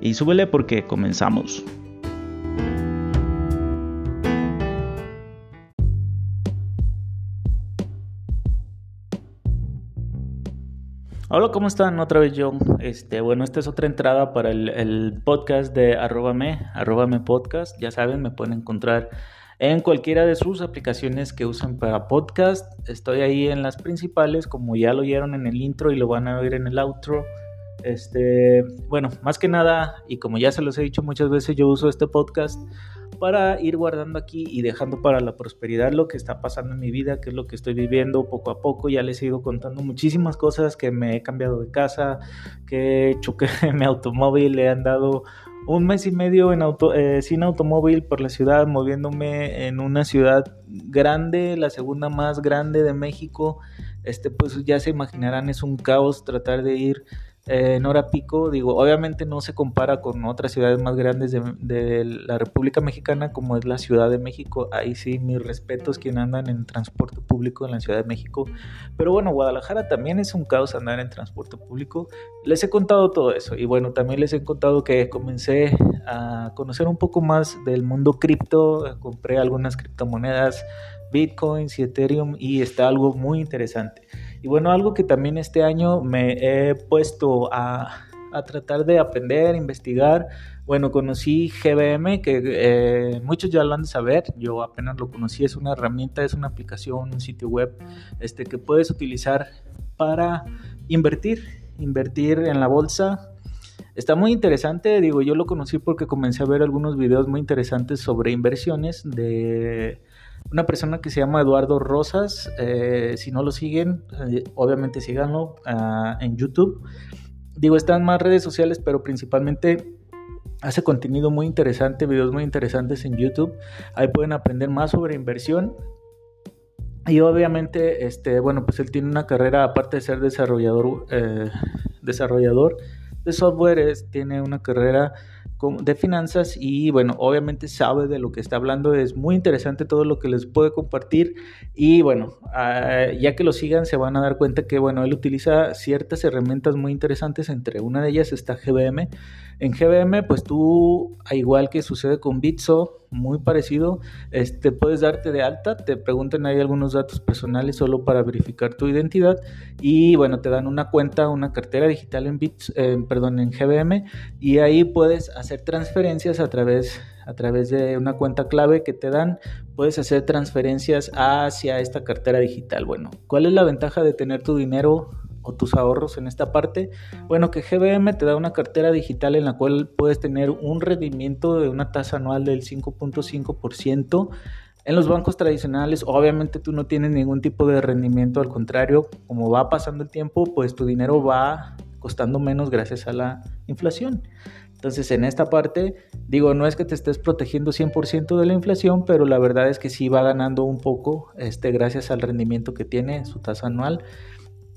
Y súbele porque comenzamos. Hola, ¿cómo están? Otra vez yo. Este, bueno, esta es otra entrada para el, podcast de arrobame, arrobame podcast. Ya saben, me pueden encontrar en cualquiera de sus aplicaciones que usan para podcast. Estoy ahí en las principales, como ya lo oyeron en el intro y lo van a oír en el outro. Este, bueno, más que nada, y como ya se los he dicho muchas veces, yo uso este podcast para ir guardando aquí y dejando para la prosperidad lo que está pasando en mi vida, que es lo que estoy viviendo poco a poco. Ya les he ido contando muchísimas cosas, que me he cambiado de casa, que choqué mi automóvil, le han dado un mes y medio eh, sin automóvil por la ciudad, moviéndome en una ciudad grande, la segunda más grande de México. Este, pues ya se imaginarán, es un caos tratar de ir eh, en hora pico, digo, obviamente no se compara con otras ciudades más grandes de, la República Mexicana como es la Ciudad de México. Ahí sí, mis respetos quien andan en transporte público en la Ciudad de México. Pero bueno, Guadalajara también es un caos andar en transporte público. Les he contado todo eso y bueno, también les he contado que comencé a conocer un poco más del mundo cripto, compré algunas criptomonedas, Bitcoins y Ethereum y está algo muy interesante. Y bueno, algo que también este año me he puesto a, tratar de aprender, investigar. Bueno, conocí GBM, que eh, muchos ya lo han de saber, yo apenas lo conocí, es una herramienta, es una aplicación, un sitio web este, que puedes utilizar para invertir, invertir en la bolsa. Está muy interesante, digo, yo lo conocí porque comencé a ver algunos videos muy interesantes sobre inversiones de una persona que se llama Eduardo Rosas. Eh, si no lo siguen, eh, obviamente síganlo ah, en YouTube. Digo, están más redes sociales, pero principalmente hace contenido muy interesante, videos muy interesantes en YouTube. Ahí pueden aprender más sobre inversión. Y obviamente, este, bueno, pues él tiene una carrera, aparte de ser desarrollador, eh, desarrollador de software, tiene una carrera de finanzas y bueno, obviamente sabe de lo que está hablando, es muy interesante todo lo que les puede compartir y bueno, ah, ya que lo sigan se van a dar cuenta que bueno, él utiliza ciertas herramientas muy interesantes, entre una de ellas está GBM. En GBM pues tú, igual que sucede con Bitso, muy parecido, este, puedes darte de alta, te preguntan ahí algunos datos personales solo para verificar tu identidad y bueno, te dan una cuenta, una cartera digital en Bits, perdón, en GBM y ahí puedes hacer transferencias a través a través de una cuenta clave que te dan, puedes hacer transferencias hacia esta cartera digital. Bueno, ¿cuál es la ventaja de tener tu dinero tus ahorros en esta parte? Bueno, que GBM te da una cartera digital en la cual puedes tener un rendimiento de una tasa anual del 5.5%. En los bancos tradicionales, obviamente tú no tienes ningún tipo de rendimiento, al contrario, como va pasando el tiempo, pues tu dinero va costando menos gracias a la inflación. Entonces, en esta parte, digo, no es que te estés protegiendo 100% de la inflación, pero la verdad es que sí va ganando un poco este, gracias al rendimiento que tiene su tasa anual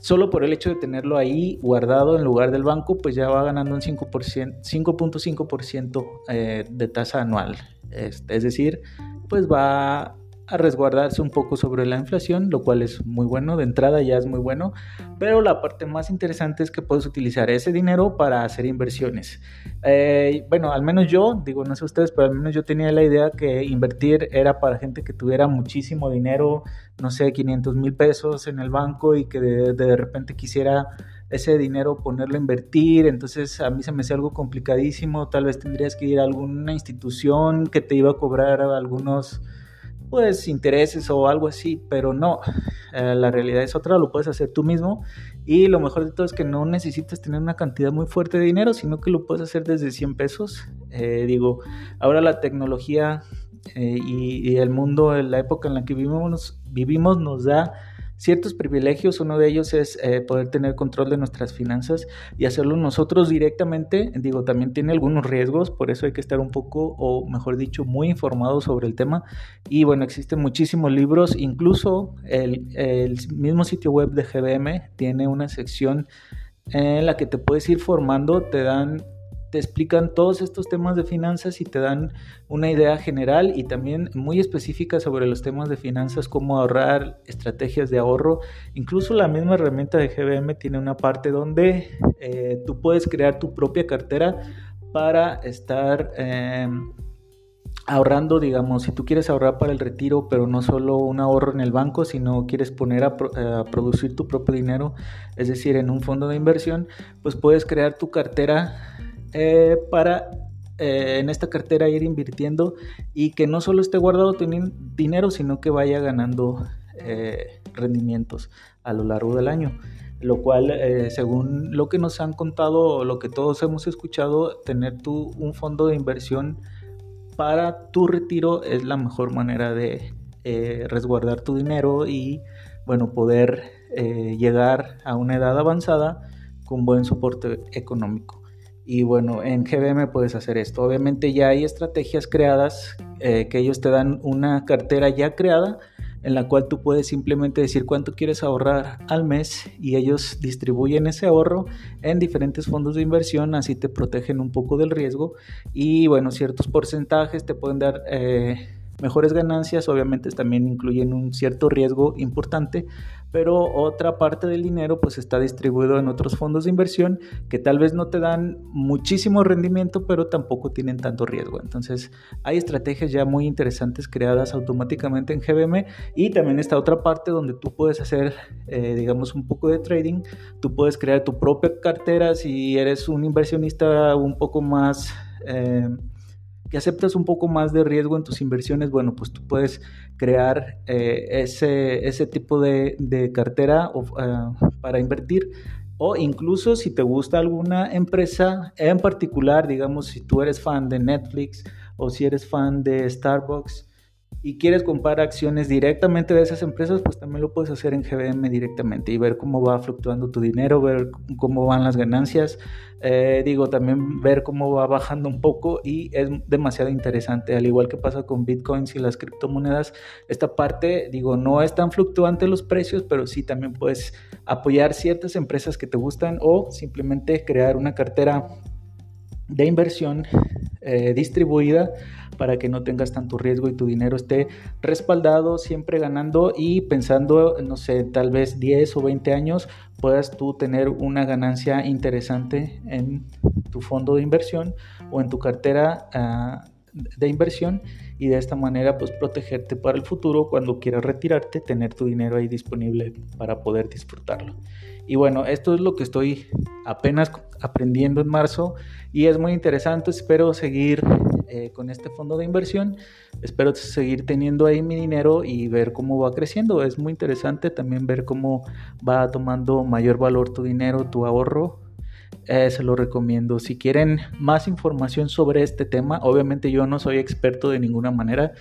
solo por el hecho de tenerlo ahí guardado en lugar del banco, pues ya va ganando un 5.5% eh, de tasa anual. Este, es decir, pues va a resguardarse un poco sobre la inflación, lo cual es muy bueno, de entrada ya es muy bueno, pero la parte más interesante es que puedes utilizar ese dinero para hacer inversiones. Eh, bueno, al menos yo, digo, no sé ustedes, pero al menos yo tenía la idea que invertir era para gente que tuviera muchísimo dinero, no sé, 500 mil pesos en el banco y que de, de repente quisiera ese dinero ponerlo a invertir, entonces a mí se me hace algo complicadísimo, tal vez tendrías que ir a alguna institución que te iba a cobrar algunos pues intereses o algo así, pero no, eh, la realidad es otra, lo puedes hacer tú mismo y lo mejor de todo es que no necesitas tener una cantidad muy fuerte de dinero, sino que lo puedes hacer desde 100 pesos. Eh, digo, ahora la tecnología eh, y, el mundo, la época en la que vivimos, vivimos nos da ciertos privilegios. Uno de ellos es eh, poder tener control de nuestras finanzas y hacerlo nosotros directamente. Digo, también tiene algunos riesgos, por eso hay que estar un poco, o mejor dicho, muy informado sobre el tema. Y bueno, existen muchísimos libros, incluso el, el mismo sitio web de GBM tiene una sección en la que te puedes ir formando, te dan te explican todos estos temas de finanzas y te dan una idea general y también muy específica sobre los temas de finanzas, cómo ahorrar, estrategias de ahorro. Incluso la misma herramienta de GBM tiene una parte donde eh, tú puedes crear tu propia cartera para estar em, ahorrando, digamos, si tú quieres ahorrar para el retiro, pero no solo un ahorro en el banco, sino quieres poner a, a producir tu propio dinero, es decir, en un fondo de inversión, pues puedes crear tu cartera eh, para eh, en esta cartera ir invirtiendo y que no solo esté guardado dinero, sino que vaya ganando eh, rendimientos a lo largo del año. Lo cual, según lo que nos han contado, lo que todos hemos escuchado, tener tú un fondo de inversión para tu retiro es la mejor manera de resguardar tu dinero y, bueno, poder llegar a una edad avanzada con buen soporte económico. Y bueno, en GBM puedes hacer esto. Obviamente ya hay estrategias creadas eh, que ellos te dan una cartera ya creada en la cual tú puedes simplemente decir cuánto quieres ahorrar al mes y ellos distribuyen ese ahorro en diferentes fondos de inversión, así te protegen un poco del riesgo y bueno, ciertos porcentajes te pueden dar... Eh, mejores ganancias, obviamente también incluyen un cierto riesgo importante, pero otra parte del dinero pues está distribuido en otros fondos de inversión que tal vez no te dan muchísimo rendimiento, pero tampoco tienen tanto riesgo. Entonces hay estrategias ya muy interesantes creadas automáticamente en GBM y también está otra parte donde tú puedes hacer, eh, digamos, un poco de trading, tú puedes crear tu propia cartera si eres un inversionista un poco más... Eh, que aceptas un poco más de riesgo en tus inversiones, bueno, pues tú puedes crear eh, ese, ese, tipo de, cartera eh, para invertir. O incluso si te gusta alguna empresa en particular, digamos, si tú eres fan de Netflix o si eres fan de Starbucks, y quieres comprar acciones directamente de esas empresas, pues también lo puedes hacer en GBM directamente y ver cómo va fluctuando tu dinero, ver cómo van las ganancias, eh, digo, también ver cómo va bajando un poco y es demasiado interesante, al igual que pasa con bitcoins y las criptomonedas, esta parte, digo, no es tan fluctuante los precios, pero sí también puedes apoyar ciertas empresas que te gustan o simplemente crear una cartera de inversión eh, distribuida para que no tengas tanto riesgo y tu dinero esté respaldado, siempre ganando y pensando, no sé, tal vez 10 o 20 años puedas tú tener una ganancia interesante en tu fondo de inversión o en tu cartera ah, de inversión y de esta manera pues protegerte para el futuro cuando quieras retirarte, tener tu dinero ahí disponible para poder disfrutarlo. Y bueno, esto es lo que estoy apenas aprendiendo en marzo y es muy interesante, espero seguir eh, con este fondo de inversión. Espero seguir teniendo ahí mi dinero y ver cómo va creciendo. Es muy interesante también ver cómo va tomando mayor valor tu dinero, tu ahorro. Eh, se lo recomiendo. Si quieren más información sobre este tema, obviamente yo no soy experto de ninguna manera,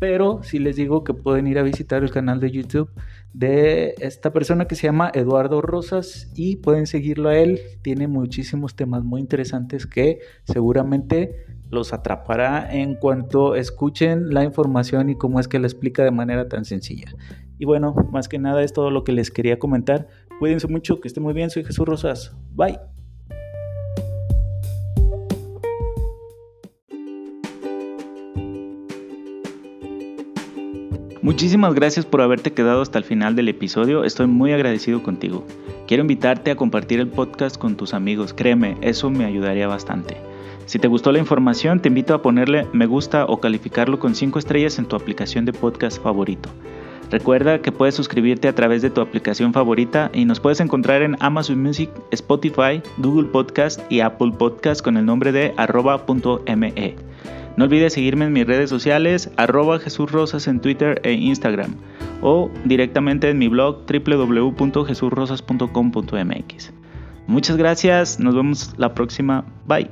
pero si les digo que pueden ir a visitar el canal de YouTube de esta persona que se llama Eduardo Rosas y pueden seguirlo a él. Tiene muchísimos temas muy interesantes que seguramente los atrapará en cuanto escuchen la información y cómo es que la explica de manera tan sencilla. Y bueno, más que nada es todo lo que les quería comentar. Cuídense mucho, que estén muy bien. Soy Jesús Rosas. Bye. Muchísimas gracias por haberte quedado hasta el final del episodio, estoy muy agradecido contigo. Quiero invitarte a compartir el podcast con tus amigos, créeme, eso me ayudaría bastante. Si te gustó la información, te invito a ponerle me gusta o calificarlo con 5 estrellas en tu aplicación de podcast favorito. Recuerda que puedes suscribirte a través de tu aplicación favorita y nos puedes encontrar en Amazon Music, Spotify, Google Podcast y Apple Podcast con el nombre de arroba.me. No olvides seguirme en mis redes sociales, arroba Jesús Rosas en Twitter e Instagram o directamente en mi blog www.jesurrosas.com.mx. Muchas gracias, nos vemos la próxima, bye.